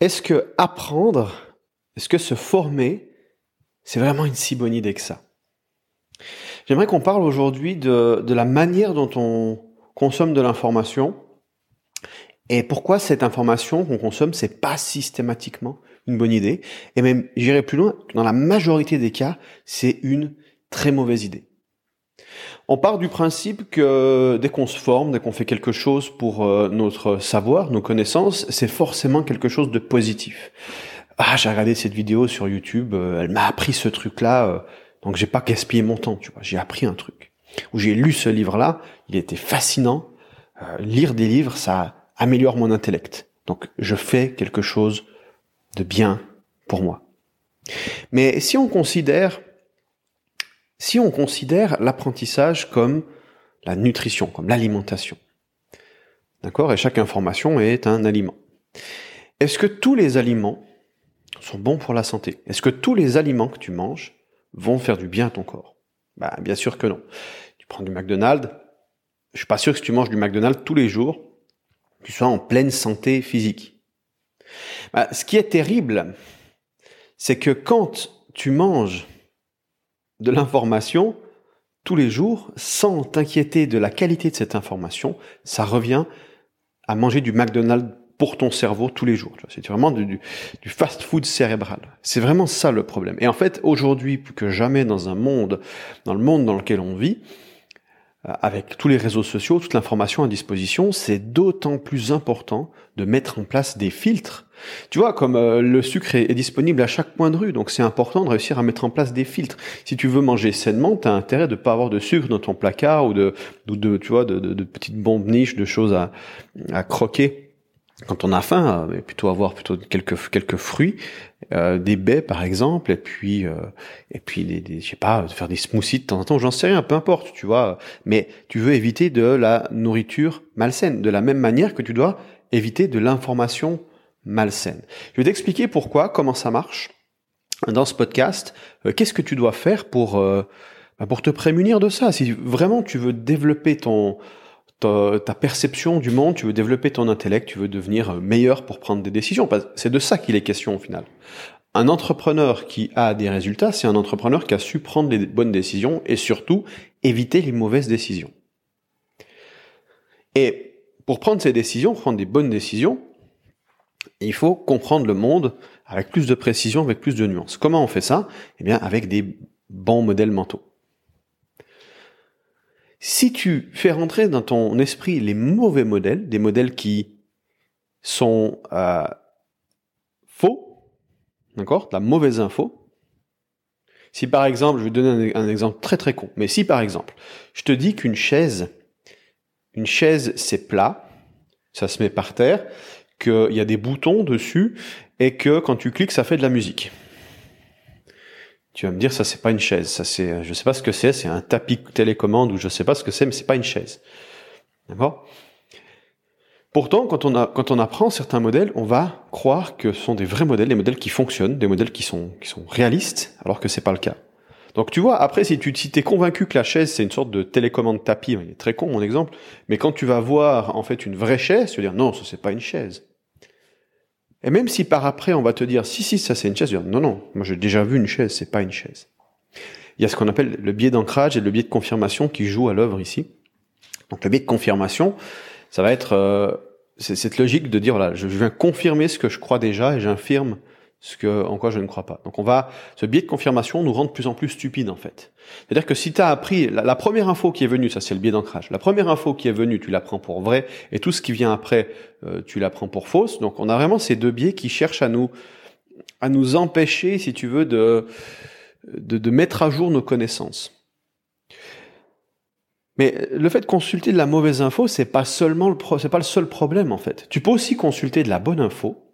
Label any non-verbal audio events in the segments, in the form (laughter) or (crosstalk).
est-ce que apprendre, est-ce que se former, c'est vraiment une si bonne idée que ça? J'aimerais qu'on parle aujourd'hui de, de la manière dont on consomme de l'information et pourquoi cette information qu'on consomme, c'est pas systématiquement une bonne idée. Et même, j'irai plus loin, dans la majorité des cas, c'est une très mauvaise idée. On part du principe que dès qu'on se forme, dès qu'on fait quelque chose pour euh, notre savoir, nos connaissances, c'est forcément quelque chose de positif. Ah, j'ai regardé cette vidéo sur YouTube, euh, elle m'a appris ce truc-là, euh, donc j'ai pas gaspillé mon temps, tu vois, j'ai appris un truc. Ou j'ai lu ce livre-là, il était fascinant. lire des livres, ça améliore mon intellect. Donc je fais quelque chose de bien pour moi. Mais si on considère si on considère l'apprentissage comme la nutrition, comme l'alimentation, d'accord, et chaque information est un aliment. Est-ce que tous les aliments sont bons pour la santé? Est-ce que tous les aliments que tu manges vont faire du bien à ton corps? Bah, bien sûr que non. Tu prends du McDonald's, je suis pas sûr que si tu manges du McDonald's tous les jours, tu sois en pleine santé physique. Bah, ce qui est terrible, c'est que quand tu manges de l'information tous les jours sans t'inquiéter de la qualité de cette information, ça revient à manger du McDonald's pour ton cerveau tous les jours. C'est vraiment du, fast-food cérébral. C'est vraiment ça le problème. Et en fait, aujourd'hui, plus que jamais dans un monde, dans le monde dans lequel on vit, avec tous les réseaux sociaux, toute l'information à disposition, c'est d'autant plus important de mettre en place des filtres. Tu vois, comme euh, le sucre est, disponible à chaque point de rue, donc c'est important de réussir à mettre en place des filtres. Si tu veux manger sainement, tu as intérêt de pas avoir de sucre dans ton placard ou de, de, tu vois, de, de, petites bombes niches, de choses à, à croquer quand on a faim, euh, plutôt avoir plutôt quelques quelques fruits, euh, des baies par exemple, et puis euh, et puis des, des, je sais pas, faire des smoothies de temps en temps, j'en sais rien, peu importe, tu vois. Mais tu veux éviter de la nourriture malsaine, de la même manière que tu dois éviter de l'information malsaine. Je vais t'expliquer pourquoi, comment ça marche dans ce podcast. Qu'est-ce que tu dois faire pour bah, pour te prémunir de ça? Si vraiment tu veux développer ton ta, perception du monde, tu veux développer ton intellect, tu veux devenir meilleur pour prendre des décisions. C'est de ça qu'il est question au final. Un entrepreneur qui a des résultats, c'est un entrepreneur qui a su prendre les bonnes décisions et surtout éviter les mauvaises décisions. Et pour prendre ces décisions, prendre des bonnes décisions, il faut comprendre le monde avec plus de précision, avec plus de nuances. Comment on fait ça? Eh bien, avec des bons modèles mentaux. Si tu fais rentrer dans ton esprit les mauvais modèles, des modèles qui sont euh, faux, d'accord, la mauvaise info. Si par exemple, je vais donner un, exemple très très con, mais si par exemple, je te dis qu'une chaise, une chaise c'est plat, ça se met par terre, qu'il y a des boutons dessus et que quand tu cliques ça fait de la musique. Tu vas me dire, ça c'est pas une chaise, ça c'est, je sais pas ce que c'est, c'est un tapis télécommande ou je sais pas ce que c'est, mais c'est pas une chaise. D'accord? Pourtant, quand on, a, quand on apprend certains modèles, on va croire que ce sont des vrais modèles, des modèles qui fonctionnent, des modèles qui sont, qui sont réalistes, alors que c'est pas le cas. Donc tu vois, après, si tu si es convaincu que la chaise c'est une sorte de télécommande tapis, il est très con mon exemple, mais quand tu vas voir en fait une vraie chaise, tu vas dire non, ça c'est pas une chaise. Et même si par après on va te dire si si ça c'est une chaise, non non, moi j'ai déjà vu une chaise, c'est pas une chaise. Il y a ce qu'on appelle le biais d'ancrage et le biais de confirmation qui joue à l'œuvre ici. Donc le biais de confirmation, ça va être euh, cette logique de dire voilà, je viens confirmer ce que je crois déjà et j'infirme ce que, en quoi je ne crois pas. Donc on va, ce biais de confirmation nous rend de plus en plus stupides en fait. C'est-à-dire que si tu as appris, la, première info qui est venue, ça c'est le biais d'ancrage, la première info qui est venue, tu la prends pour vraie, et tout ce qui vient après, euh, tu la prends pour fausse. Donc on a vraiment ces deux biais qui cherchent à nous, à nous empêcher, si tu veux, de, de, de mettre à jour nos connaissances. Mais le fait de consulter de la mauvaise info, c'est pas seulement le c'est pas le seul problème en fait. Tu peux aussi consulter de la bonne info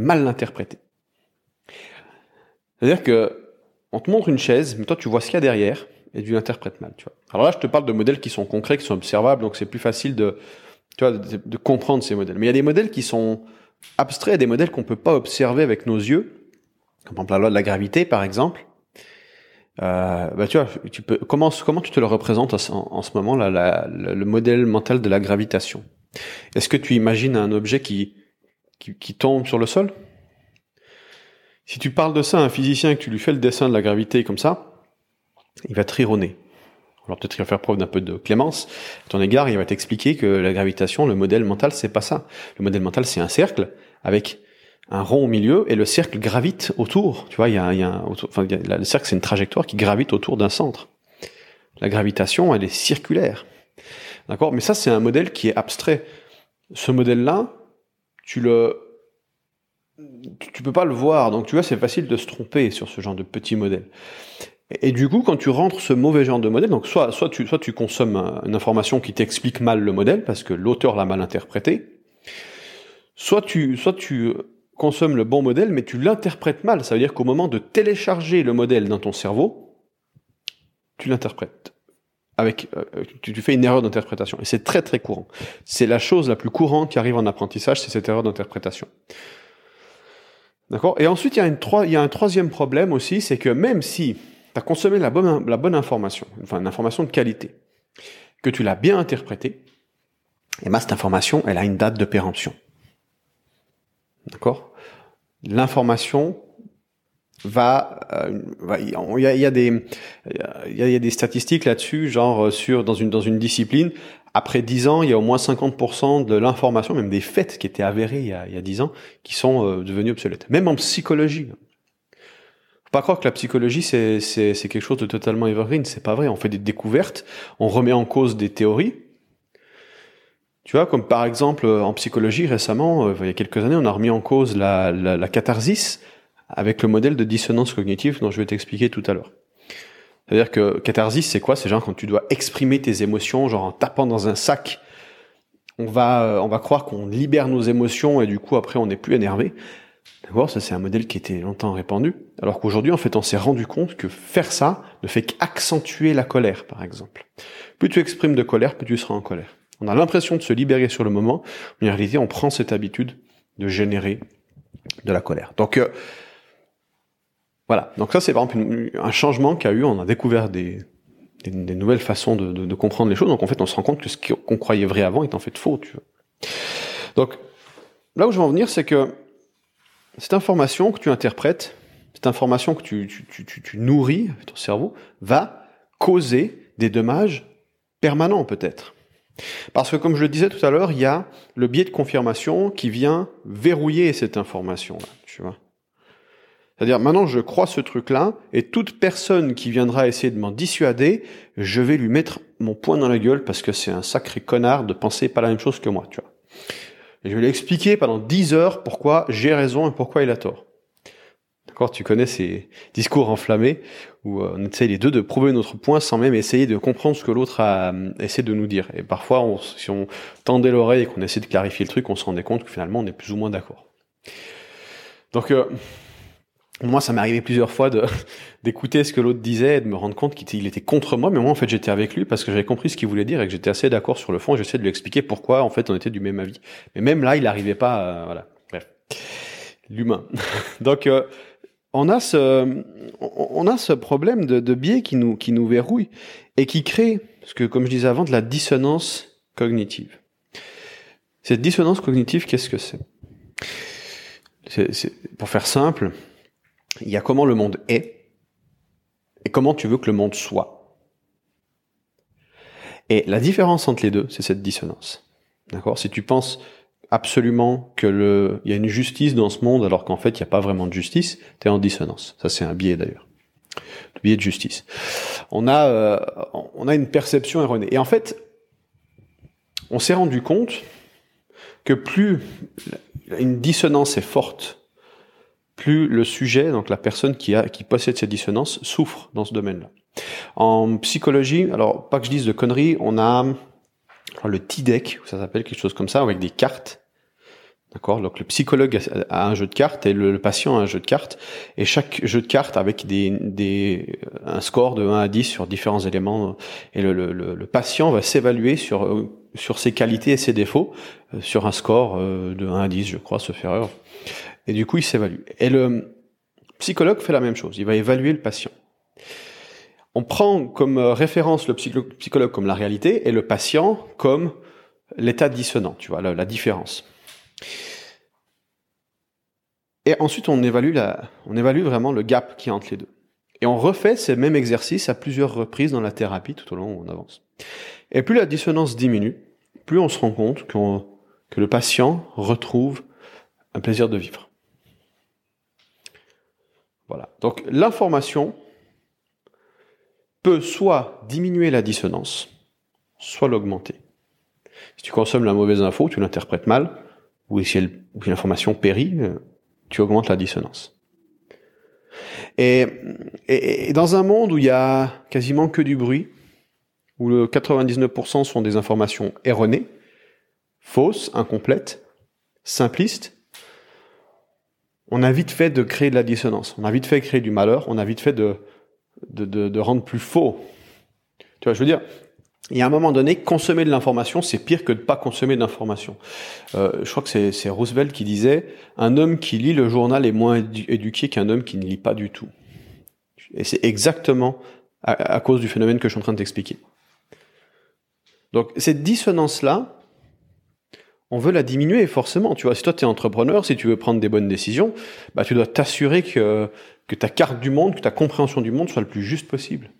mal l'interpréter. C'est-à-dire que on te montre une chaise, mais toi tu vois ce qu'il y a derrière et tu l'interprètes mal. Tu vois. Alors là, je te parle de modèles qui sont concrets, qui sont observables, donc c'est plus facile de, tu vois, de, comprendre ces modèles. Mais il y a des modèles qui sont abstraits, des modèles qu'on peut pas observer avec nos yeux, comme par exemple la loi de la gravité, par exemple. Euh, bah tu vois, tu peux comment comment tu te le représentes en, ce moment là, le modèle mental de la gravitation? Est-ce que tu imagines un objet qui qui, qui tombe sur le sol. Si tu parles de ça à un physicien et que tu lui fais le dessin de la gravité comme ça, il va te rire. Alors peut-être qu'il va faire preuve d'un peu de clémence. À ton égard, il va t'expliquer que la gravitation, le modèle mental, c'est pas ça. Le modèle mental, c'est un cercle avec un rond au milieu et le cercle gravite autour. Tu vois, il y a, y a, enfin, le cercle, c'est une trajectoire qui gravite autour d'un centre. La gravitation, elle est circulaire. D'accord? Mais ça, c'est un modèle qui est abstrait. Ce modèle-là, tu le, peux pas le voir. Donc, tu vois, c'est facile de se tromper sur ce genre de petit modèle. Et, du coup, quand tu rentres ce mauvais genre de modèle, donc soit, soit tu, soit tu consommes une information qui t'explique mal le modèle parce que l'auteur l'a mal interprété, soit tu, soit tu consommes le bon modèle, mais tu l'interprètes mal. Ça veut dire qu'au moment de télécharger le modèle dans ton cerveau, tu l'interprètes. Avec, euh, tu, fais une erreur d'interprétation. Et c'est très très courant. C'est la chose la plus courante qui arrive en apprentissage, c'est cette erreur d'interprétation. D'accord? Et ensuite, il y, a une, il y a un troisième problème aussi, c'est que même si tu as consommé la bonne, la bonne information, enfin une information de qualité, que tu l'as bien interprétée, et eh ben, cette information, elle a une date de péremption. D'accord? L'information va, il y, a, y, a, des il y, a, des statistiques là-dessus genre euh, sur dans une dans une discipline. Après 10 ans il y a au moins 50% de l'information même des faits qui étaient avérés il y a, il y a 10 ans qui sont euh, devenus obsolètes. Même en psychologie. Faut pas croire que la psychologie c'est c'est quelque chose de totalement evergreen. C'est pas vrai. On fait des découvertes on remet en cause des théories. Tu vois, comme par exemple en psychologie récemment, euh, il y a quelques années, on a remis en cause la, la catharsis avec le modèle de dissonance cognitive dont je vais t'expliquer tout à l'heure. C'est-à-dire que catharsis, c'est quoi? C'est genre quand tu dois exprimer tes émotions, genre en tapant dans un sac, on va, euh, on va croire qu'on libère nos émotions et du coup après on n'est plus énervé. D'accord Ça c'est un modèle qui était longtemps répandu. Alors qu'aujourd'hui en fait on s'est rendu compte que faire ça ne fait qu'accentuer la colère par exemple. Plus tu exprimes de colère, plus tu seras en colère. On a l'impression de se libérer sur le moment, mais en réalité, on prend cette habitude de générer de la colère. Donc euh, voilà. Donc ça, c'est par exemple un changement qu'il y a eu. On a découvert des, nouvelles façons de, comprendre les choses. Donc en fait, on se rend compte que ce qu'on croyait vrai avant est en fait faux. Tu vois. Donc là où je veux en venir, c'est que cette information que tu interprètes, cette information que tu, tu nourris, ton cerveau, va causer des dommages permanents peut-être. Parce que comme je le disais tout à l'heure, il y a le biais de confirmation qui vient verrouiller cette information-là, tu vois. C'est-à-dire, maintenant, je crois ce truc-là, et toute personne qui viendra essayer de m'en dissuader, je vais lui mettre mon poing dans la gueule parce que c'est un sacré connard de penser pas la même chose que moi, tu vois. Et je vais lui expliquer pendant dix heures pourquoi j'ai raison et pourquoi il a tort. D'accord Tu connais ces discours enflammés où euh, on essaye les deux de prouver notre point sans même essayer de comprendre ce que l'autre a euh, essayé de nous dire. Et parfois, si on tendait l'oreille et qu'on essaie de clarifier le truc, on se rendait compte que finalement, on est plus ou moins d'accord. Donc, euh, moi, ça m'est arrivé plusieurs fois (laughs) d'écouter ce que l'autre disait et de me rendre compte qu'il était contre moi, mais moi, en fait, j'étais avec lui parce que j'avais compris ce qu'il voulait dire et que j'étais assez d'accord sur le fond. J'essayais de lui expliquer pourquoi, en fait, on était du même avis. Mais même là, il n'arrivait pas, à, voilà. Bref, l'humain. (laughs) Donc, on a ce, on a ce problème de, biais qui nous, qui nous verrouille et qui crée, ce que, comme je disais avant, de la dissonance cognitive. Cette dissonance cognitive, qu'est-ce que c'est Pour faire simple, il y a comment le monde est et comment tu veux que le monde soit. Et la différence entre les deux, c'est cette dissonance. D'accord? Si tu penses absolument que le, il y a une justice dans ce monde alors qu'en fait il n'y a pas vraiment de justice, tu es en dissonance. Ça c'est un biais d'ailleurs. Le biais de justice. On a, euh, on a une perception erronée. Et en fait, on s'est rendu compte que plus une dissonance est forte, plus le sujet, donc la personne qui, a, qui possède cette dissonance, souffre dans ce domaine-là. En psychologie, alors pas que je dise de conneries, on a le TIDEC, ça s'appelle quelque chose comme ça, avec des cartes. D'accord? Donc le psychologue a un jeu de cartes et le, patient a un jeu de cartes. Et chaque jeu de cartes avec des, des, un score de 1 à 10 sur différents éléments. Et le, le, le patient va s'évaluer sur, sur ses qualités et ses défauts euh, sur un score euh, de 1 à 10, je crois, ce erreur. Et du coup, il s'évalue. Et le psychologue fait la même chose. Il va évaluer le patient on prend comme euh, référence le psychologue comme la réalité et le patient comme l'état dissonant, tu vois, la, différence. Et ensuite, on évalue, vraiment le gap qui est entre les deux. Et on refait ces mêmes exercices à plusieurs reprises dans la thérapie tout au long où on avance. Et plus la dissonance diminue, plus on se rend compte que le patient retrouve un plaisir de vivre. Voilà. Donc l'information peut soit diminuer la dissonance, soit l'augmenter. Si tu consommes la mauvaise info, tu l'interprètes mal, ou si l'information périt, euh, tu augmentes la dissonance. Et, dans un monde où il y a quasiment que du bruit, où le 99% sont des informations erronées, fausses, incomplètes, simplistes, on a vite fait de créer de la dissonance, on a vite fait de créer du malheur, on a vite fait de, de, de, de rendre plus faux. Tu vois, je veux dire, il y a un moment donné, consommer de l'information, c'est pire que de pas consommer d'information. Euh, je crois que c'est Roosevelt qui disait un homme qui lit le journal est moins éduqué qu'un homme qui ne lit pas du tout. Et c'est exactement à, cause du phénomène que je suis en train de t'expliquer. Donc cette dissonance-là, on veut la diminuer forcément. Tu vois, si toi tu es entrepreneur, si tu veux prendre des bonnes décisions, bah tu dois t'assurer que que ta carte du monde, que ta compréhension du monde soit le plus juste possible.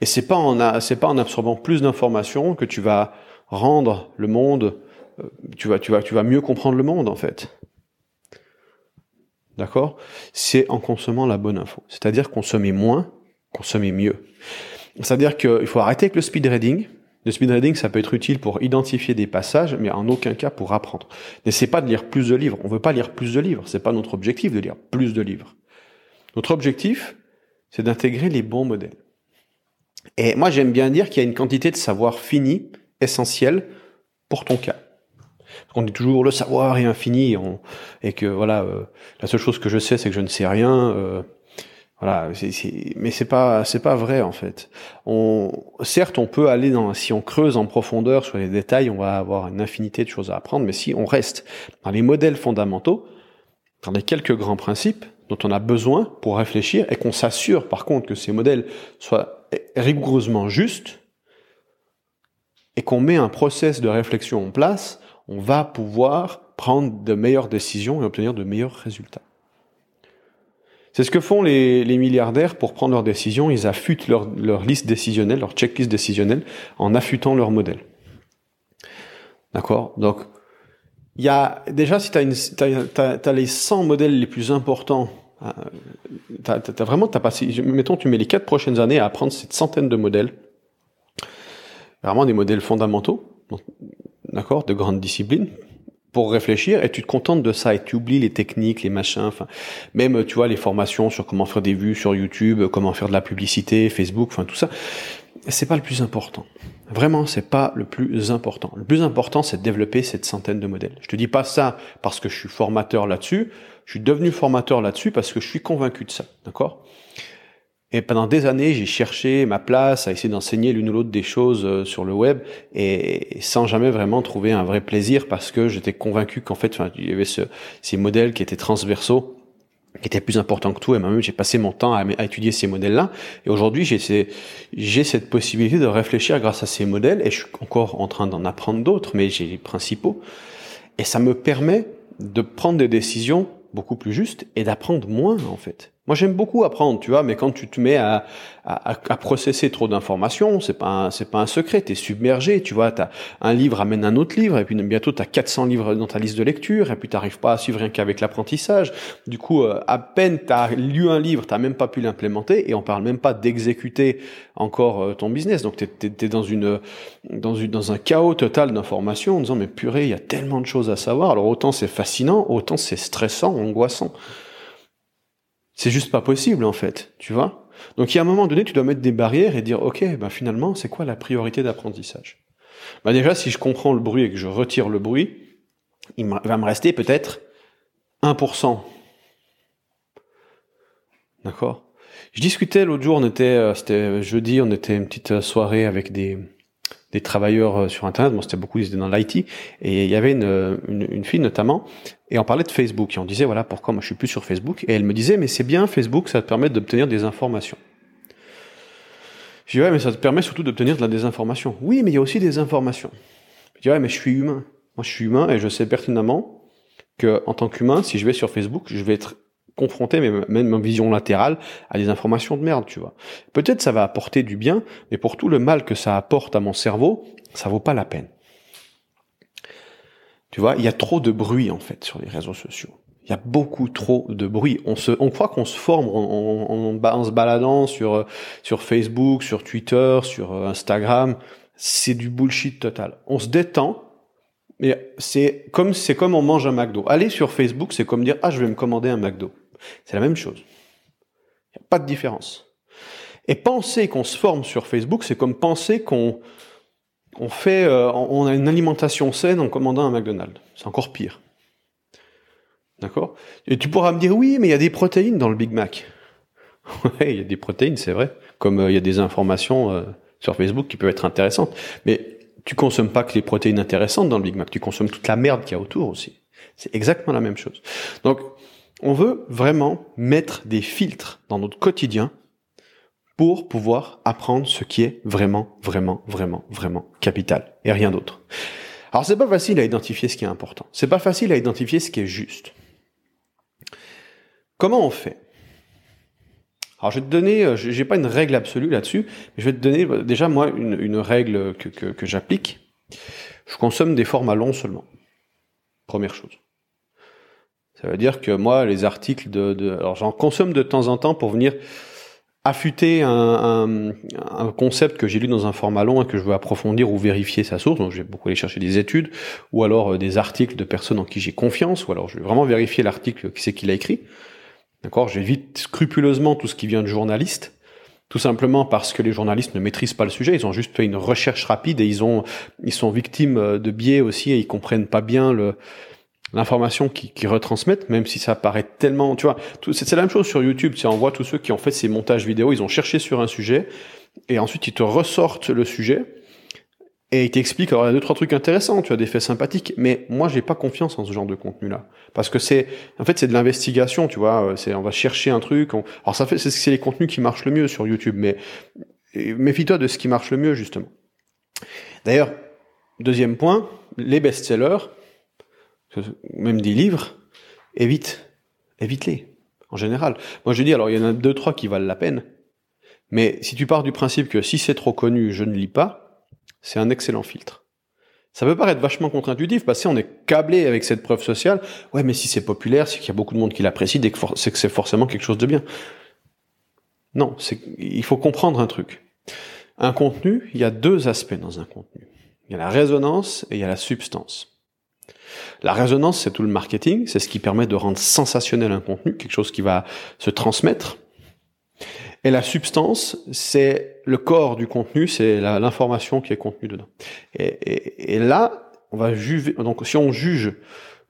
Et c'est pas en c'est pas en absorbant plus d'informations que tu vas rendre le monde, euh, tu vas tu vas tu vas mieux comprendre le monde en fait. D'accord? C'est en consommant la bonne info. C'est-à-dire consommer moins, consommer mieux. C'est-à-dire qu'il faut arrêter avec le speed reading. Le speed reading, ça peut être utile pour identifier des passages, mais en aucun cas pour apprendre. N'essaie pas de lire plus de livres. On veut pas lire plus de livres. C'est pas notre objectif de lire plus de livres. Notre objectif, c'est d'intégrer les bons modèles. Et moi, j'aime bien dire qu'il y a une quantité de savoir fini, essentiel, pour ton cas. On dit toujours le savoir est infini et que voilà, euh, la seule chose que je sais, c'est que je ne sais rien. Euh, voilà, mais c'est pas c'est pas vrai en fait. On, certes, on peut aller dans si on creuse en profondeur sur les détails, on va avoir une infinité de choses à apprendre. Mais si on reste dans les modèles fondamentaux, dans les quelques grands principes dont on a besoin pour réfléchir et qu'on s'assure par contre que ces modèles soient rigoureusement juste et qu'on met un process de réflexion en place, on va pouvoir prendre de meilleures décisions et obtenir de meilleurs résultats. C'est ce que font les, milliardaires pour prendre leurs décisions. Ils affûtent leur, liste décisionnelle, leur checklist décisionnelle, en affûtant leur modèle. D'accord? Donc, il y a déjà, si tu as, as, les 100 modèles les plus importants ah, t'as, t'as, vraiment, t'as passé, mettons, tu mets les quatre prochaines années à apprendre cette centaine de modèles. Vraiment des modèles fondamentaux, d'accord, de grandes disciplines, pour réfléchir, et tu te contentes de ça, et tu oublies les techniques, les machins, enfin, même, tu vois, les formations sur comment faire des vues sur YouTube, comment faire de la publicité, Facebook, enfin, tout ça. C'est pas le plus important. Vraiment, c'est pas le plus important. Le plus important, c'est de développer cette centaine de modèles. Je te dis pas ça parce que je suis formateur là-dessus. Je suis devenu formateur là-dessus parce que je suis convaincu de ça. D'accord? Et pendant des années, j'ai cherché ma place à essayer d'enseigner l'une ou l'autre des choses euh, sur le web et sans jamais vraiment trouver un vrai plaisir parce que j'étais convaincu qu'en fait, il y avait ce, ces modèles qui étaient transversaux qui était plus important que tout. Et moi-même, j'ai passé mon temps à, étudier ces modèles-là. Et aujourd'hui, j'ai cette possibilité de réfléchir grâce à ces modèles. Et je suis encore en train d'en apprendre d'autres, mais j'ai les principaux. Et ça me permet de prendre des décisions beaucoup plus justes et d'apprendre moins, en fait. Moi, j'aime beaucoup apprendre, tu vois, mais quand tu te mets à, à, à processer trop d'informations, c'est pas c'est pas un secret, tu es submergé, tu vois, as un livre amène un autre livre, et puis bientôt tu as 400 livres dans ta liste de lecture, et puis tu pas à suivre rien qu'avec l'apprentissage. Du coup, euh, à peine tu as lu un livre, tu même pas pu l'implémenter, et on parle même pas d'exécuter encore euh, ton business. Donc tu es, dans, une, dans, une, dans un chaos total d'informations en disant, mais purée, il y a tellement de choses à savoir. Alors autant c'est fascinant, autant c'est stressant, angoissant. C'est juste pas possible en fait, tu vois? Donc il y a un moment donné, tu dois mettre des barrières et dire ok, ben finalement, c'est quoi la priorité d'apprentissage? Ben déjà, si je comprends le bruit et que je retire le bruit, il va me rester peut-être 1%. D'accord? Je discutais l'autre jour, on était, euh, c'était jeudi, on était une petite soirée avec des des travailleurs euh, sur Internet. Bon, c'était beaucoup, ils étaient dans l'IT. Et il y avait une, une, fille notamment, et on parlait de Facebook. Et on disait, voilà, pourquoi moi je suis plus sur Facebook? Et elle me disait, mais c'est bien Facebook, ça te permet d'obtenir des informations. Je dis, ouais, mais ça te permet surtout d'obtenir de la désinformation. Oui, mais il y a aussi des informations. Je dis, ouais, mais je suis humain. Moi, je suis humain et je sais pertinemment que en tant qu'humain, si je vais sur Facebook, je vais être confronté, même, en vision latérale, à des informations de merde, tu vois. Peut-être ça va apporter du bien, mais pour tout le mal que ça apporte à mon cerveau, ça vaut pas la peine. Tu vois, il y a trop de bruit en fait sur les réseaux sociaux. Il y a beaucoup trop de bruit. On se, on croit qu'on se forme en, en, en, se baladant sur sur Facebook, sur Twitter, sur Instagram. C'est du bullshit total. On se détend, mais c'est comme c'est comme on mange un McDo. Aller sur Facebook, c'est comme dire ah je vais me commander un McDo. C'est la même chose. Il n'y a pas de différence. Et penser qu'on se forme sur Facebook, c'est comme penser qu'on on fait, euh, on a une alimentation saine en commandant un McDonald's. C'est encore pire. D'accord? Et tu pourras me dire, oui, mais il y a des protéines dans le Big Mac. (laughs) Ouais, il y a des protéines, c'est vrai. Comme euh, il y a des informations euh, sur Facebook qui peuvent être intéressantes. Mais tu consommes pas que les protéines intéressantes dans le Big Mac, tu consommes toute la merde qu'il y a autour aussi. C'est exactement la même chose. Donc, on veut vraiment mettre des filtres dans notre quotidien pour pouvoir apprendre ce qui est vraiment, vraiment, vraiment, vraiment capital et rien d'autre. Alors c'est pas facile à identifier ce qui est important. C'est pas facile à identifier ce qui est juste. Comment on fait? Alors je vais te donner, euh, j'ai pas une règle absolue là-dessus, mais je vais te donner euh, déjà moi une, règle que, que j'applique. Je consomme des formats longs seulement. Première chose. Ça veut dire que moi, les articles de, de alors j'en consomme de temps en temps pour venir affûter un, un, concept que j'ai lu dans un format long et que je veux approfondir ou vérifier sa source. Donc, je vais beaucoup aller chercher des études ou alors euh, des articles de personnes en qui j'ai confiance ou alors je vais vraiment vérifier l'article qui c'est qu'il a écrit. D'accord? J'évite scrupuleusement tout ce qui vient de journalistes. Tout simplement parce que les journalistes ne maîtrisent pas le sujet, ils ont juste fait une recherche rapide et ils ont, ils sont victimes euh, de biais aussi et ils comprennent pas bien le, l'information qu'ils qui retransmettent, même si ça paraît tellement, tu vois, c'est la même chose sur YouTube. Tu on voit tous ceux qui ont fait ces montages vidéo, ils ont cherché sur un sujet et ensuite ils te ressortent le sujet et ils t'expliquent. Alors il y a deux trois trucs intéressants, tu as des faits sympathiques, mais moi j'ai pas confiance en ce genre de contenu-là parce que c'est, en fait, c'est de l'investigation, tu vois. C'est, on va chercher un truc. alors ça fait, c'est les contenus qui marchent le mieux sur YouTube, mais méfie-toi de ce qui marche le mieux justement. D'ailleurs, deuxième point, les best-sellers même des livres, évite, évite-les, en général. Moi je dis, alors il y en a deux, trois qui valent la peine, mais si tu pars du principe que si c'est trop connu, je ne lis pas, c'est un excellent filtre. Ça peut paraître vachement contre-intuitif, parce qu'on est câblé avec cette preuve sociale. Ouais, mais si c'est populaire, c'est qu'il y a beaucoup de monde qui l'apprécie, c'est que c'est forcément quelque chose de bien. Non, il faut comprendre un truc. Un contenu, il y a deux aspects dans un contenu. Il y a la résonance et il y a la substance. La résonance, c'est tout le marketing, c'est ce qui permet de rendre sensationnel un contenu, quelque chose qui va se transmettre. Et la substance, c'est le corps du contenu, c'est l'information qui est contenue dedans. Et, là, on va juger, donc si on juge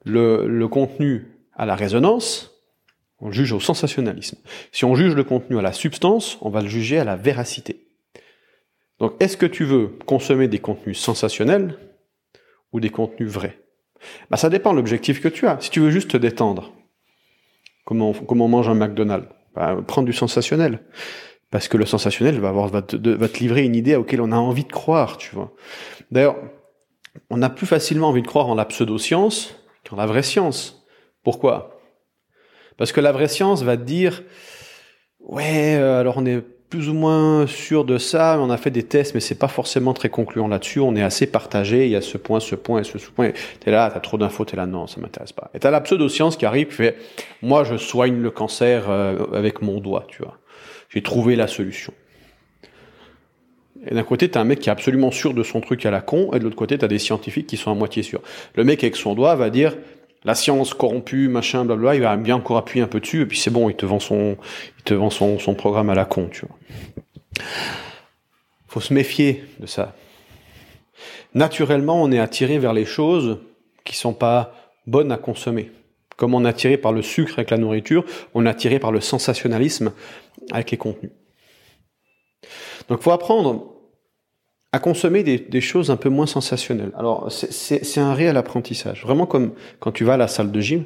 le, le contenu à la résonance, on juge au sensationnalisme. Si on juge le contenu à la substance, on va le juger à la véracité. Donc, est-ce que tu veux consommer des contenus sensationnels ou des contenus vrais? Bah, ça dépend de l'objectif que tu as. Si tu veux juste te détendre, comment, on mange un McDonald's? Bah, Prends du sensationnel. Parce que le sensationnel va, avoir, va, te, va te livrer une idée à laquelle on a envie de croire, tu vois. D'ailleurs, on a plus facilement envie de croire en la pseudo-science qu'en la vraie science. Pourquoi? Parce que la vraie science va te dire, ouais, euh, alors on est plus ou moins sûr de ça. On a fait des tests, mais c'est pas forcément très concluant là-dessus. On est assez partagé. Il y a ce point, ce point et ce point. T'es là, t'as trop d'infos, t'es là, non, ça m'intéresse pas. Et t'as la pseudo-science qui arrive, qui fait, moi, je soigne le cancer euh, avec mon doigt, tu vois. J'ai trouvé la solution. Et d'un côté, t'as un mec qui est absolument sûr de son truc à la con, et de l'autre côté, t'as des scientifiques qui sont à moitié sûrs. Le mec avec son doigt va dire, la science corrompue, machin, blablabla, il va bien encore appuyer un peu dessus, et puis c'est bon, il te vend son, il te vend son, son programme à la con, tu vois. Faut se méfier de ça. Naturellement, on est attiré vers les choses qui sont pas bonnes à consommer. Comme on est attiré par le sucre avec la nourriture, on est attiré par le sensationnalisme avec les contenus. Donc, faut apprendre à consommer des, choses un peu moins sensationnelles. Alors, c'est un réel apprentissage. Vraiment comme quand tu vas à la salle de gym.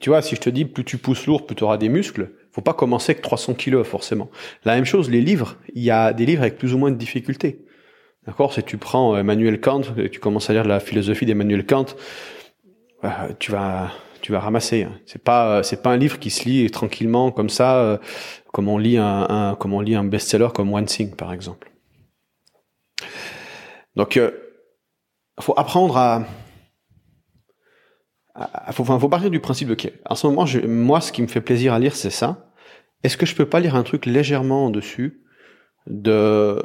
Tu vois, si je te dis plus tu pousses lourd, plus tu auras des muscles, faut pas commencer avec 300 kilos forcément. La même chose, les livres, il y a des livres avec plus ou moins de difficultés. D'accord? Si tu prends Emmanuel Kant et tu commences à lire la philosophie d'Emmanuel Kant, bah, tu vas tu vas ramasser. Hein. C'est pas c'est pas un livre qui se lit tranquillement comme ça, euh, comme on lit un, un comme on lit un best-seller comme One Thing par exemple. Donc, euh, faut apprendre à, à faut, enfin, faut partir du principe de ok. En ce moment, je, moi, ce qui me fait plaisir à lire, c'est ça. Est-ce que je peux pas lire un truc légèrement en dessus de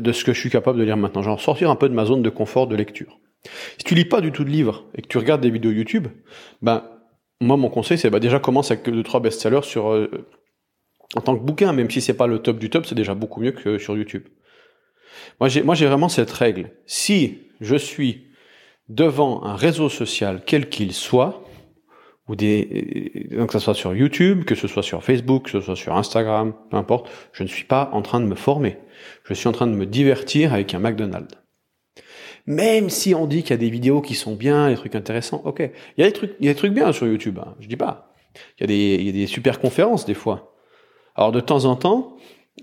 de ce que je suis capable de lire maintenant, genre sortir un peu de ma zone de confort de lecture. Si tu lis pas du tout de livres et que tu regardes des vidéos YouTube, ben moi, mon conseil, c'est bah, déjà commence avec deux trois best-sellers sur euh, en tant que bouquin, même si c'est pas le top du top, c'est déjà beaucoup mieux que sur YouTube. Moi, j'ai vraiment cette règle. Si je suis devant un réseau social quel qu'il soit, ou des donc que ce soit sur YouTube, que ce soit sur Facebook, que ce soit sur Instagram, peu importe, je ne suis pas en train de me former. Je suis en train de me divertir avec un McDonald's. Même si on dit qu'il y a des vidéos qui sont bien, des trucs intéressants, ok. Il y a des trucs, il y a des trucs bien sur YouTube, hein, je dis pas. Il y, a des, il y a des super conférences des fois. Alors de temps en temps,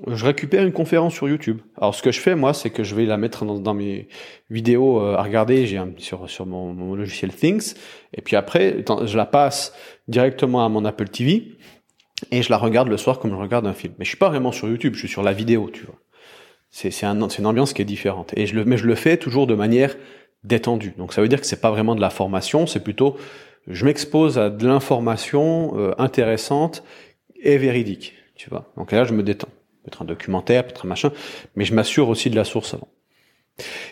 je récupère une conférence sur YouTube. Alors ce que je fais moi, c'est que je vais la mettre dans, mes vidéos euh, à regarder. J'ai sur sur mon, logiciel Things, et puis après, je la passe directement à mon Apple TV et je la regarde le soir comme je regarde un film. Mais je suis pas vraiment sur YouTube, je suis sur la vidéo, tu vois. C'est un, une ambiance qui est différente. Et je le, mais je le fais toujours de manière détendue. Donc ça veut dire que c'est pas vraiment de la formation, c'est plutôt je m'expose à de l'information euh, intéressante et véridique. Tu vois. Donc là, je me détends. Peut-être un documentaire, peut-être un machin, mais je m'assure aussi de la source avant.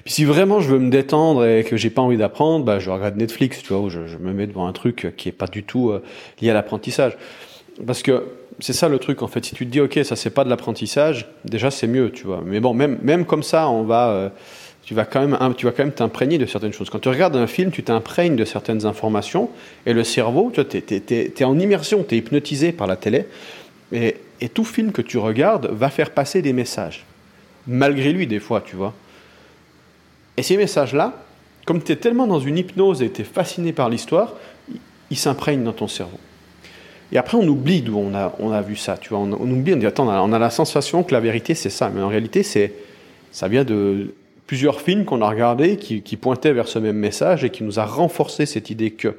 Puis si vraiment je veux me détendre et que j'ai pas envie d'apprendre, bah je regarde Netflix, tu vois, où je, me mets devant un truc qui est pas du tout euh, lié à l'apprentissage. Parce que c'est ça le truc en fait. Si tu te dis ok, ça c'est pas de l'apprentissage, déjà c'est mieux, tu vois. Mais bon, même même comme ça, on va, euh, tu vas quand même, tu vas quand même t'imprégner de certaines choses. Quand tu regardes un film, tu t'imprègnes de certaines informations et le cerveau, tu vois, t'es es, es, en immersion, t'es hypnotisé par la télé et, tout film que tu regardes va faire passer des messages, malgré lui des fois, tu vois. Et ces messages-là, comme tu es tellement dans une hypnose et tu es fasciné par l'histoire, ils s'imprègnent dans ton cerveau. Et après, on oublie d'où on a, on a vu ça. Tu vois, on, oublie, on dit attends, on a, la sensation que la vérité c'est ça, mais en réalité, c'est ça vient de plusieurs films qu'on a regardés qui, qui, pointaient vers ce même message et qui nous a renforcé cette idée que.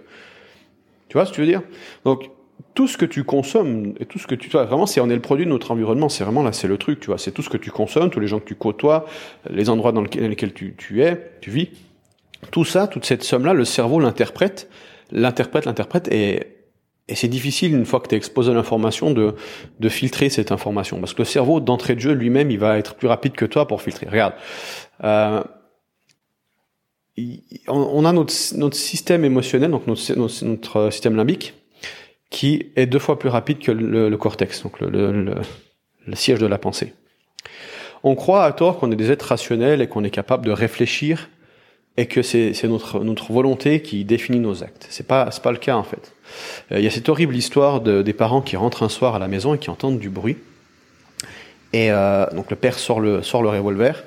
Tu vois ce que tu veux dire? Donc tout ce que tu consommes et tout ce que tu vois vraiment c'est on est le produit de notre environnement c'est vraiment là c'est le truc tu vois c'est tout ce que tu consommes tous les gens que tu côtoies les endroits dans lesquels tu, tu es tu vis tout ça toute cette somme là le cerveau l'interprète l'interprète l'interprète et et c'est difficile, une fois que tu es exposé à l'information, de, de filtrer cette information. Parce que le cerveau, d'entrée de jeu, lui-même, il va être plus rapide que toi pour filtrer. Regarde. Euh, on a notre, notre système émotionnel, donc notre, notre, système limbique, qui est deux fois plus rapide que le, le cortex, donc le, le, le, siège de la pensée. On croit à tort qu'on est des êtres rationnels et qu'on est capable de réfléchir et que c'est notre, notre volonté qui définit nos actes. C'est pas, pas le cas en fait. Euh, il y a cette horrible histoire de, des parents qui rentrent un soir à la maison et qui entendent du bruit. Et euh, donc le père sort le, sort le revolver,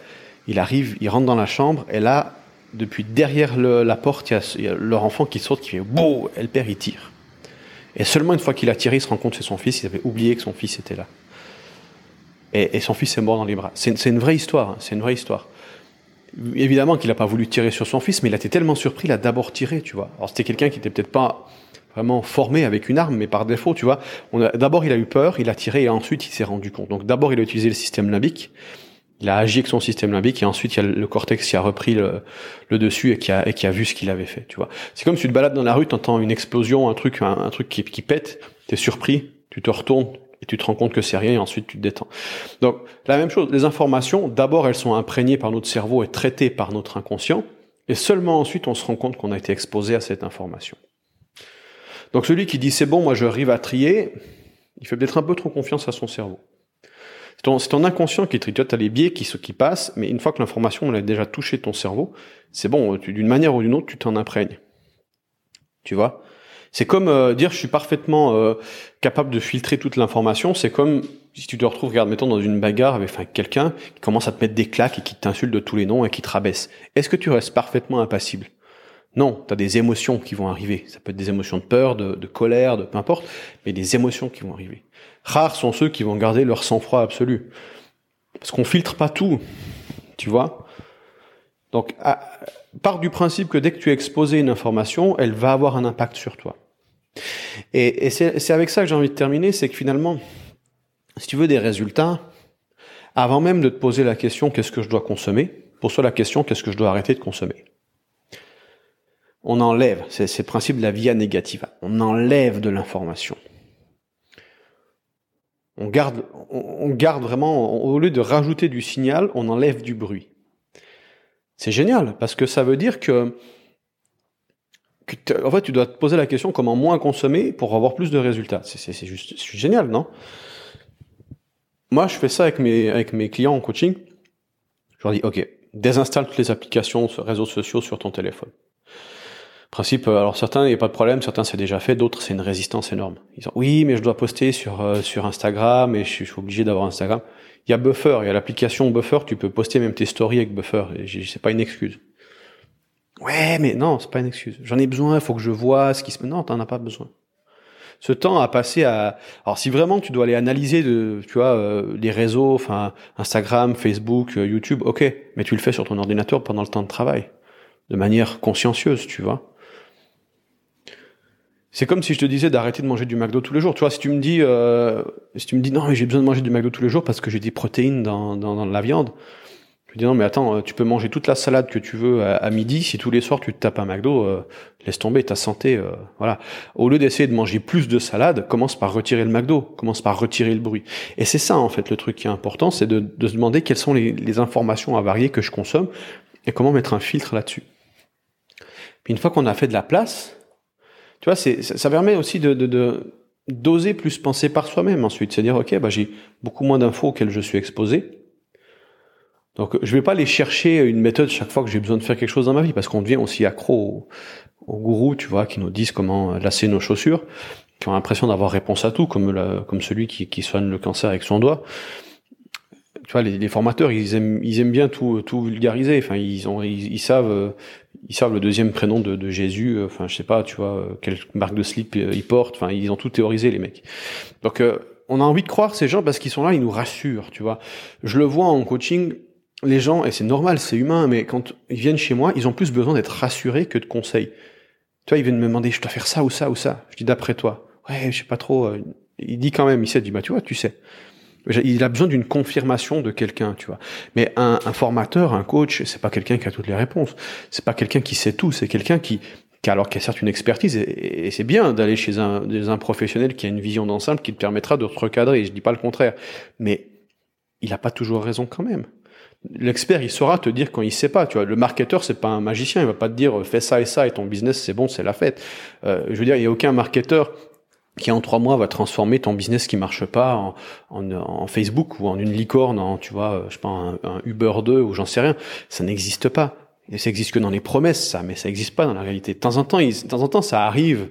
il arrive, il rentre dans la chambre, et là, depuis derrière la porte, il y, a, y, a, leur enfant qui saute, qui fait bouh, et le père il tire. Et seulement une fois qu'il a tiré, il se rend compte que c'est son fils, il avait oublié que son fils était là. Et, son fils est mort dans les bras. C'est une vraie histoire, hein, c'est une vraie histoire. Évidemment qu'il n'a pas voulu tirer sur son fils, mais il a été tellement surpris, il a d'abord tiré, tu vois. Alors c'était quelqu'un qui était peut-être pas vraiment formé avec une arme, mais par défaut, tu vois. D'abord, il a eu peur, il a tiré et ensuite il s'est rendu compte. Donc d'abord, il a utilisé le système limbique, il a agi avec son système limbique et ensuite il y a le cortex qui a repris le, dessus et qui a, et qui a vu ce qu'il avait fait, tu vois. C'est comme si tu te balades dans la rue, tu entends une explosion, un truc, un, un truc qui, qui pète, t'es surpris, tu te retournes et tu te rends compte que c'est rien et ensuite tu te détends. Donc la même chose, les informations, d'abord elles sont imprégnées par notre cerveau et traitées par notre inconscient et seulement ensuite on se rend compte qu'on a été exposé à cette information. Donc celui qui dit c'est bon, moi je arrive à trier, il fait peut-être un peu trop confiance à son cerveau. C'est ton, inconscient qui trie. Tu as les biais qui, qui passent, mais une fois que l'information a déjà touché ton cerveau, c'est bon, d'une manière ou d'une autre, tu t'en imprègnes. Tu vois? C'est comme euh, dire je suis parfaitement euh, capable de filtrer toute l'information. C'est comme si tu te retrouves, regarde, mettons dans une bagarre avec enfin, quelqu'un qui commence à te mettre des claques et qui t'insulte de tous les noms et qui te rabaisse. Est-ce que tu restes parfaitement impassible? Non, tu as des émotions qui vont arriver. Ça peut être des émotions de peur, de, colère, de peu importe, mais des émotions qui vont arriver. Rares sont ceux qui vont garder leur sang-froid absolu. Parce qu'on filtre pas tout, tu vois. Donc, part du principe que dès que tu as exposé une information, elle va avoir un impact sur toi. Et, c'est avec ça que j'ai envie de terminer, c'est que finalement, si tu veux des résultats, avant même de te poser la question qu'est-ce que je dois consommer, pose-toi la question qu'est-ce que je dois arrêter de consommer? On enlève, c'est le principe de la via négative, on enlève de l'information. On garde, vraiment, au lieu de rajouter du signal, on enlève du bruit. C'est génial, parce que ça veut dire que, en fait, tu dois te poser la question comment moins consommer pour avoir plus de résultats. C'est juste génial, non? Moi, je fais ça avec mes, avec mes clients en coaching. Je leur dis, OK, désinstalle toutes les applications, réseaux sociaux sur ton téléphone. Principe, euh, alors certains, il n'y a pas de problème, certains c'est déjà fait, d'autres c'est une résistance énorme. Ils disent, oui, mais je dois poster sur, euh, sur Instagram et je suis, obligé d'avoir Instagram. Il y a Buffer, il y a l'application Buffer, tu peux poster même tes stories avec Buffer, c'est pas une excuse. Ouais, mais non, c'est pas une excuse. J'en ai besoin, il faut que je vois ce qui se met. Non, t'en as pas besoin. Ce temps à passer à. Alors, si vraiment tu dois aller analyser de, tu vois, euh, les réseaux, enfin Instagram, Facebook, YouTube, ok, mais tu le fais sur ton ordinateur pendant le temps de travail, de manière consciencieuse, tu vois. C'est comme si je te disais d'arrêter de manger du McDo tous les jours. Tu vois, si tu me dis, euh, si tu me dis non, mais j'ai besoin de manger du McDo tous les jours parce que j'ai des protéines dans, dans, la viande. Je dis non, mais attends, tu peux manger toute la salade que tu veux à, midi. Si tous les soirs tu te tapes un McDo, euh, laisse tomber ta santé. Euh, voilà. Au lieu d'essayer de manger plus de salade, commence par retirer le McDo, commence par retirer le bruit. Et c'est ça en fait le truc qui est important, c'est de, de se demander quelles sont les, les informations varier que je consomme et comment mettre un filtre là-dessus. Puis une fois qu'on a fait de la place, tu vois, c'est, ça, permet aussi de, d'oser plus penser par soi-même ensuite. C'est dire, ok, bah, j'ai beaucoup moins d'infos auxquelles je suis exposé. Donc, je vais pas aller chercher une méthode chaque fois que j'ai besoin de faire quelque chose dans ma vie, parce qu'on devient aussi accro aux, gourous, tu vois, qui nous disent comment lasser nos chaussures, qui ont l'impression d'avoir réponse à tout, comme, comme celui qui soigne le cancer avec son doigt tu vois, les, les, formateurs, ils aiment, ils aiment bien tout, tout vulgariser. Enfin, ils ont, ils, savent, ils savent le deuxième prénom de, de, Jésus. Enfin, je sais pas, tu vois, quelle marque de slip ils portent. Enfin, ils ont tout théorisé, les mecs. Donc, euh, on a envie de croire ces gens parce qu'ils sont là, ils nous rassurent, tu vois. Je le vois en coaching, les gens, et c'est normal, c'est humain, mais quand ils viennent chez moi, ils ont plus besoin d'être rassurés que de conseils. Tu vois, ils viennent me demander, je dois faire ça ou ça ou ça. Je dis d'après toi. Ouais, je sais pas trop. Euh, il dit quand même, il sait, il dit bah tu vois, tu sais. Il a besoin d'une confirmation de quelqu'un, tu vois. Mais un, un, formateur, un coach, c'est pas quelqu'un qui a toutes les réponses. C'est pas quelqu'un qui sait tout. C'est quelqu'un qui, qui alors qui a certes une expertise et, c'est bien d'aller chez un, un professionnel qui a une vision d'ensemble qui te permettra de te recadrer. Je dis pas le contraire, mais il a pas toujours raison quand même. L'expert, il saura te dire quand il sait pas. Tu vois, le marketeur, c'est pas un magicien. Il va pas te dire fais ça et ça et ton business c'est bon, c'est la fête. Euh, je veux dire, il y a aucun marketeur qui en trois mois va transformer ton business qui marche pas en, en, en Facebook ou en une licorne, en, tu vois, je sais pas, un, Uber 2 ou j'en sais rien. Ça n'existe pas. Et ça existe que dans les promesses, ça, mais ça n'existe pas dans la réalité. De temps en temps, de temps en temps, ça arrive,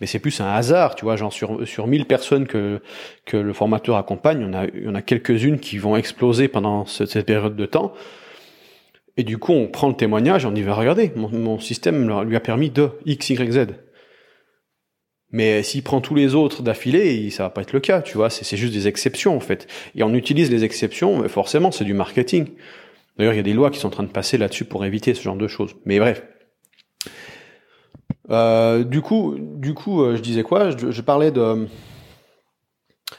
mais c'est plus un hasard, tu vois, genre sur sur 1000 personnes que que le formateur accompagne, il y en a il y en a quelques-unes qui vont exploser pendant cette, période de temps. Et du coup, on prend le témoignage, on dit va regarder, mon, mon système lui a permis de X, Y, Z. Mais s'il prend tous les autres d'affilée, ça va pas être le cas, tu vois. C'est juste des exceptions en fait. Et on utilise les exceptions, mais forcément c'est du marketing. D'ailleurs, il y a des lois qui sont en train de passer là-dessus pour éviter ce genre de choses. Mais bref. Euh, du coup, du coup, euh, je disais quoi? Je, parlais de,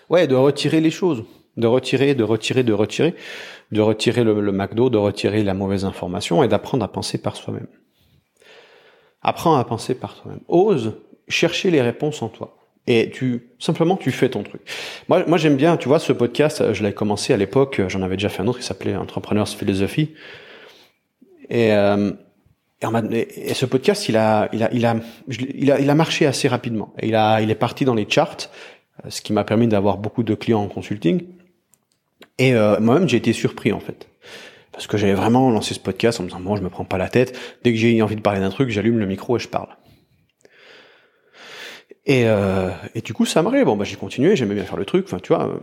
ouais, de retirer les choses, de retirer, de retirer, de retirer, de retirer le, le McDo, de retirer la mauvaise information et d'apprendre à penser par soi-même. Apprends à penser par toi-même. Ose chercher les réponses en toi. Et tu simplement tu fais ton truc. Moi, moi j'aime bien, tu vois, ce podcast. Je l'avais commencé à l'époque. J'en avais déjà fait un autre qui s'appelait Entrepreneurs Philosophie. Et, euh, et, ce podcast, il a, il a, il a, il a, il a marché assez rapidement. Et il a, il est parti dans les charts, euh, ce qui m'a permis d'avoir beaucoup de clients en consulting. Et euh, moi-même, j'ai été surpris en fait parce que j'avais vraiment lancé ce podcast en me disant bon, je me prends pas la tête. Dès que j'ai envie de parler d'un truc, j'allume le micro et je parle. Et, euh, et du coup, ça m'arrive. Bon, bah, j'ai continué, j'aimais bien faire le truc, enfin, tu vois.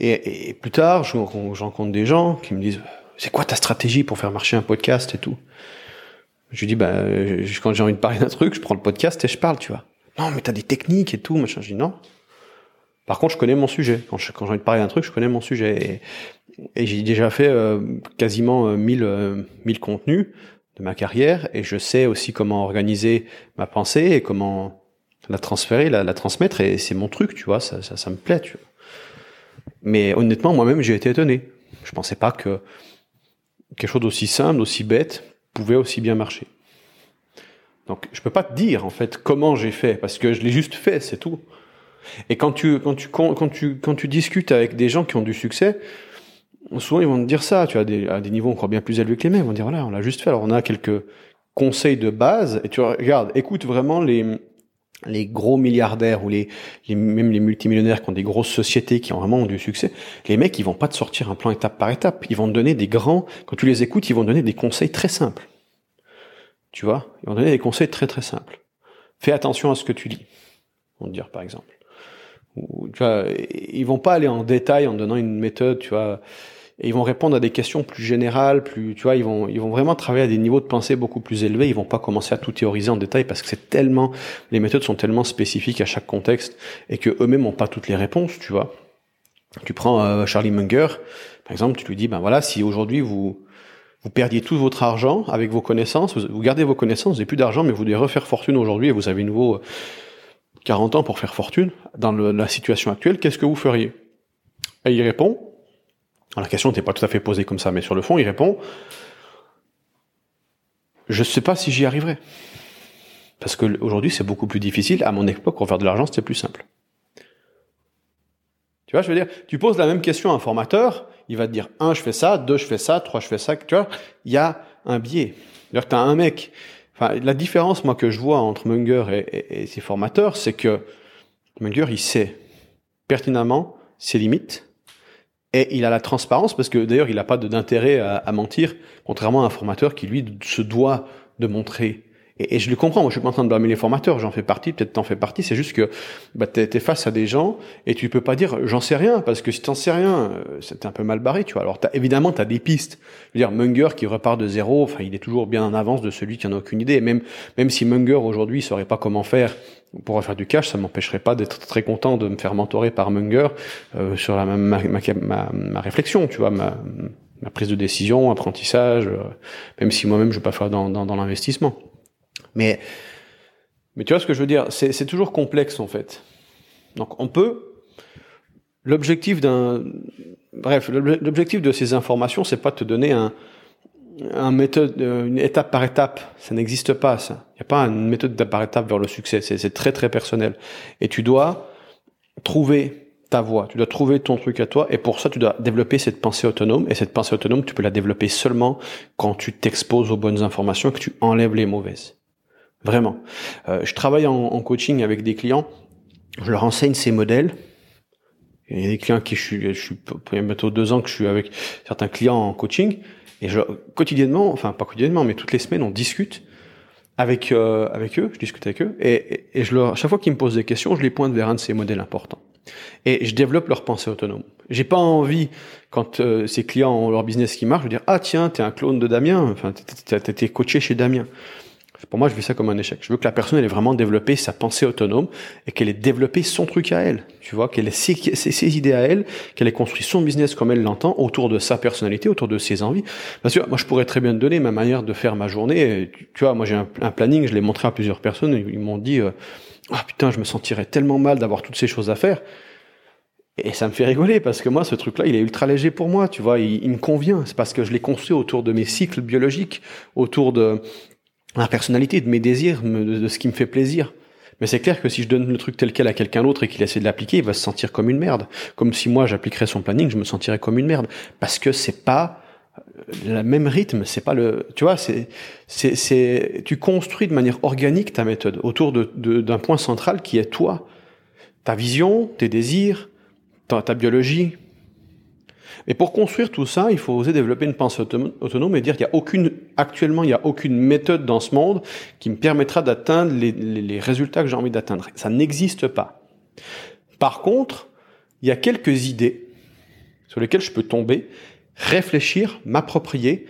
Et, et plus tard, je, rencontre des gens qui me disent C'est quoi ta stratégie pour faire marcher un podcast et tout? Je lui dis bah, Quand j'ai envie de parler d'un truc, je prends le podcast et je parle, tu vois. Non, mais t'as des techniques et tout, machin. Je dis Non. Par contre, je connais mon sujet. Quand j'ai envie de parler d'un truc, je connais mon sujet. Et, j'ai déjà fait euh, quasiment 1000, euh, 1000 contenus de ma carrière et je sais aussi comment organiser ma pensée et comment la transférer, la, la transmettre et c'est mon truc, tu vois, ça, ça, ça me plaît, tu vois. Mais honnêtement, moi-même, j'ai été étonné. Je pensais pas que quelque chose d'aussi simple, d'aussi bête, pouvait aussi bien marcher. Donc, je peux pas te dire, en fait, comment j'ai fait, parce que je l'ai juste fait, c'est tout. Et quand tu, quand tu, quand tu, quand tu discutes avec des gens qui ont du succès, souvent ils vont te dire ça, tu vois, des, à des niveaux encore bien plus élevés que les mêmes, ils vont dire voilà, on l'a juste fait. Alors on a quelques conseils de base, et tu regardes, écoute vraiment les, les gros milliardaires ou les, même les multimillionnaires qui ont des grosses sociétés qui ont vraiment du succès, les mecs ils vont pas te sortir un plan étape par étape, ils vont te donner des grands, quand tu les écoutes, ils vont te donner des conseils très simples. Tu vois, ils vont donner des conseils très très simples. Fais attention à ce que tu lis, on te dire par exemple. Ou, tu ils vont pas aller en détail en donnant une méthode, tu vois, et ils vont répondre à des questions plus générales, plus, tu vois, ils vont, ils vont vraiment travailler à des niveaux de pensée beaucoup plus élevés. Ils vont pas commencer à tout théoriser en détail parce que c'est tellement, les méthodes sont tellement spécifiques à chaque contexte et que eux-mêmes ont pas toutes les réponses, tu vois. Tu prends euh, Charlie Munger, par exemple, tu lui dis, ben voilà, si aujourd'hui vous, vous perdiez tout votre argent avec vos connaissances, vous, gardez vos connaissances, vous n'avez plus d'argent, mais vous devez refaire fortune aujourd'hui et vous avez nouveau 40 ans pour faire fortune dans la situation actuelle, qu'est-ce que vous feriez? Et il répond, la question n'était pas tout à fait posée comme ça, mais sur le fond, il répond Je ne sais pas si j'y arriverai. Parce que aujourd'hui, c'est beaucoup plus difficile. À mon époque, pour faire de l'argent, c'était plus simple. Tu vois, je veux dire, tu poses la même question à un formateur, il va te dire un, je fais ça, deux, je fais ça, trois, je fais ça. Tu vois, il y a un biais. Que tu as un mec. Enfin, la différence, moi, que je vois entre Munger et, et ses formateurs, c'est que Munger, il sait pertinemment ses limites, et il a la transparence parce que d'ailleurs il n'a pas d'intérêt à, mentir, contrairement à un formateur qui lui se doit de montrer. Et, je le comprends, moi je suis pas en train de blâmer les formateurs, j'en fais partie, peut-être t'en fais partie, c'est juste que bah, tu es, face à des gens et tu peux pas dire j'en sais rien, parce que si t'en sais rien, euh, c'est un peu mal barré, tu vois. Alors évidemment tu as des pistes. Je veux dire, Munger qui repart de zéro, enfin il est toujours bien en avance de celui qui en a aucune idée. même, même si Munger aujourd'hui saurait pas comment faire pour faire du cash, ça m'empêcherait pas d'être très content de me faire mentorer par Munger euh, sur la, ma, ma, ma, réflexion, tu vois, ma, ma prise de décision, apprentissage, euh, même si moi-même je vais pas faire dans, dans, dans l'investissement. Mais, mais tu vois ce que je veux dire, c'est toujours complexe en fait. Donc on peut, l'objectif d'un, bref, l'objectif de ces informations, c'est pas de te donner un, un méthode, euh, une étape par étape, ça n'existe pas, ça. Il n'y a pas une méthode étape par étape vers le succès. C'est très très personnel. Et tu dois trouver ta voie, tu dois trouver ton truc à toi, et pour ça, tu dois développer cette pensée autonome. Et cette pensée autonome, tu peux la développer seulement quand tu t'exposes aux bonnes informations que tu enlèves les mauvaises. Vraiment. Euh, je travaille en, en, coaching avec des clients. Je leur enseigne ces modèles. Il y a des clients qui je suis, je suis bientôt deux ans que je suis avec certains clients en coaching. Et je, quotidiennement, enfin pas quotidiennement, mais toutes les semaines, on discute avec euh, avec eux, je discute avec eux, et, et, je leur, à chaque fois qu'ils me posent des questions, je les pointe vers un de ces modèles importants. Et je développe leur pensée autonome. J'ai pas envie, quand euh, ces clients ont leur business qui marche, de dire ah tiens, t'es un clone de Damien, enfin t'es coaché chez Damien. Pour moi, je vis ça comme un échec. Je veux que la personne elle ait vraiment développé sa pensée autonome et qu'elle ait développé son truc à elle. Tu vois, qu'elle ait ses, idées à elle, qu'elle ait construit son business comme elle l'entend autour de sa personnalité, autour de ses envies. Parce que moi, je pourrais très bien te donner ma manière de faire ma journée. Tu, vois, moi, j'ai un, planning, je l'ai montré à plusieurs personnes ils m'ont dit, euh, ah putain, je me sentirais tellement mal d'avoir toutes ces choses à faire. Et ça me fait rigoler parce que moi, ce truc-là, il est ultra léger pour moi, tu vois, il me convient. C'est parce que je l'ai construit autour de mes cycles biologiques, autour de, ma personnalité, de mes désirs, de, ce qui me fait plaisir. Mais c'est clair que si je donne le truc tel quel à quelqu'un d'autre et qu'il essaie de l'appliquer, il va se sentir comme une merde. Comme si moi j'appliquerais son planning, je me sentirais comme une merde. Parce que c'est pas le même rythme, c'est pas le, tu vois, c'est, c'est, c'est, tu construis de manière organique ta méthode autour de, d'un point central qui est toi, ta vision, tes désirs, ta biologie, et pour construire tout ça, il faut oser développer une pensée autonome et dire qu'il y a aucune, actuellement, il n'y a aucune méthode dans ce monde qui me permettra d'atteindre les, les, résultats que j'ai envie d'atteindre. Ça n'existe pas. Par contre, il y a quelques idées sur lesquelles je peux tomber, réfléchir, m'approprier,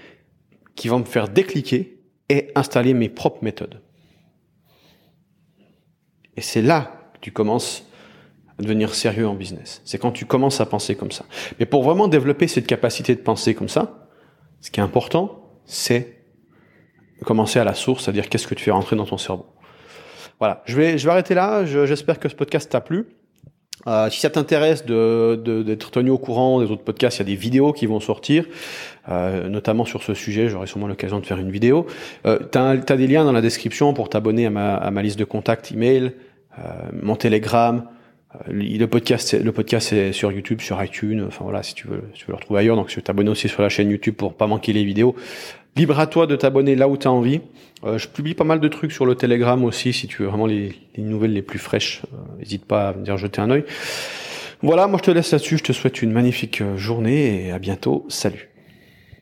qui vont me faire décliquer et installer mes propres méthodes. Et c'est là que tu commences à devenir sérieux en business. C'est quand tu commences à penser comme ça. Mais pour vraiment développer cette capacité de penser comme ça, ce qui est important, c'est commencer à la source, c'est-à-dire qu'est-ce que tu fais rentrer dans ton cerveau. Voilà, je vais, je vais arrêter là. J'espère que ce podcast t'a plu. Euh, si ça t'intéresse de, d'être tenu au courant des autres podcasts, il y a des vidéos qui vont sortir, euh, notamment sur ce sujet. J'aurai sûrement l'occasion de faire une vidéo. Euh, tu as, des liens dans la description pour t'abonner à ma, à ma liste de contacts email, euh, mon Telegram. Euh, le podcast, le podcast est sur YouTube, sur iTunes. Enfin voilà, si tu veux, si tu veux le retrouver ailleurs. Donc, tu t'abonner aussi sur la chaîne YouTube pour pas manquer les vidéos. Libre à toi de t'abonner là où tu as envie. Euh, je publie pas mal de trucs sur le Telegram aussi, si tu veux vraiment les, nouvelles les plus fraîches. Euh, n'hésite pas à venir jeter un oeil. Voilà, moi je te laisse là-dessus. Je te souhaite une magnifique journée et à bientôt. Salut.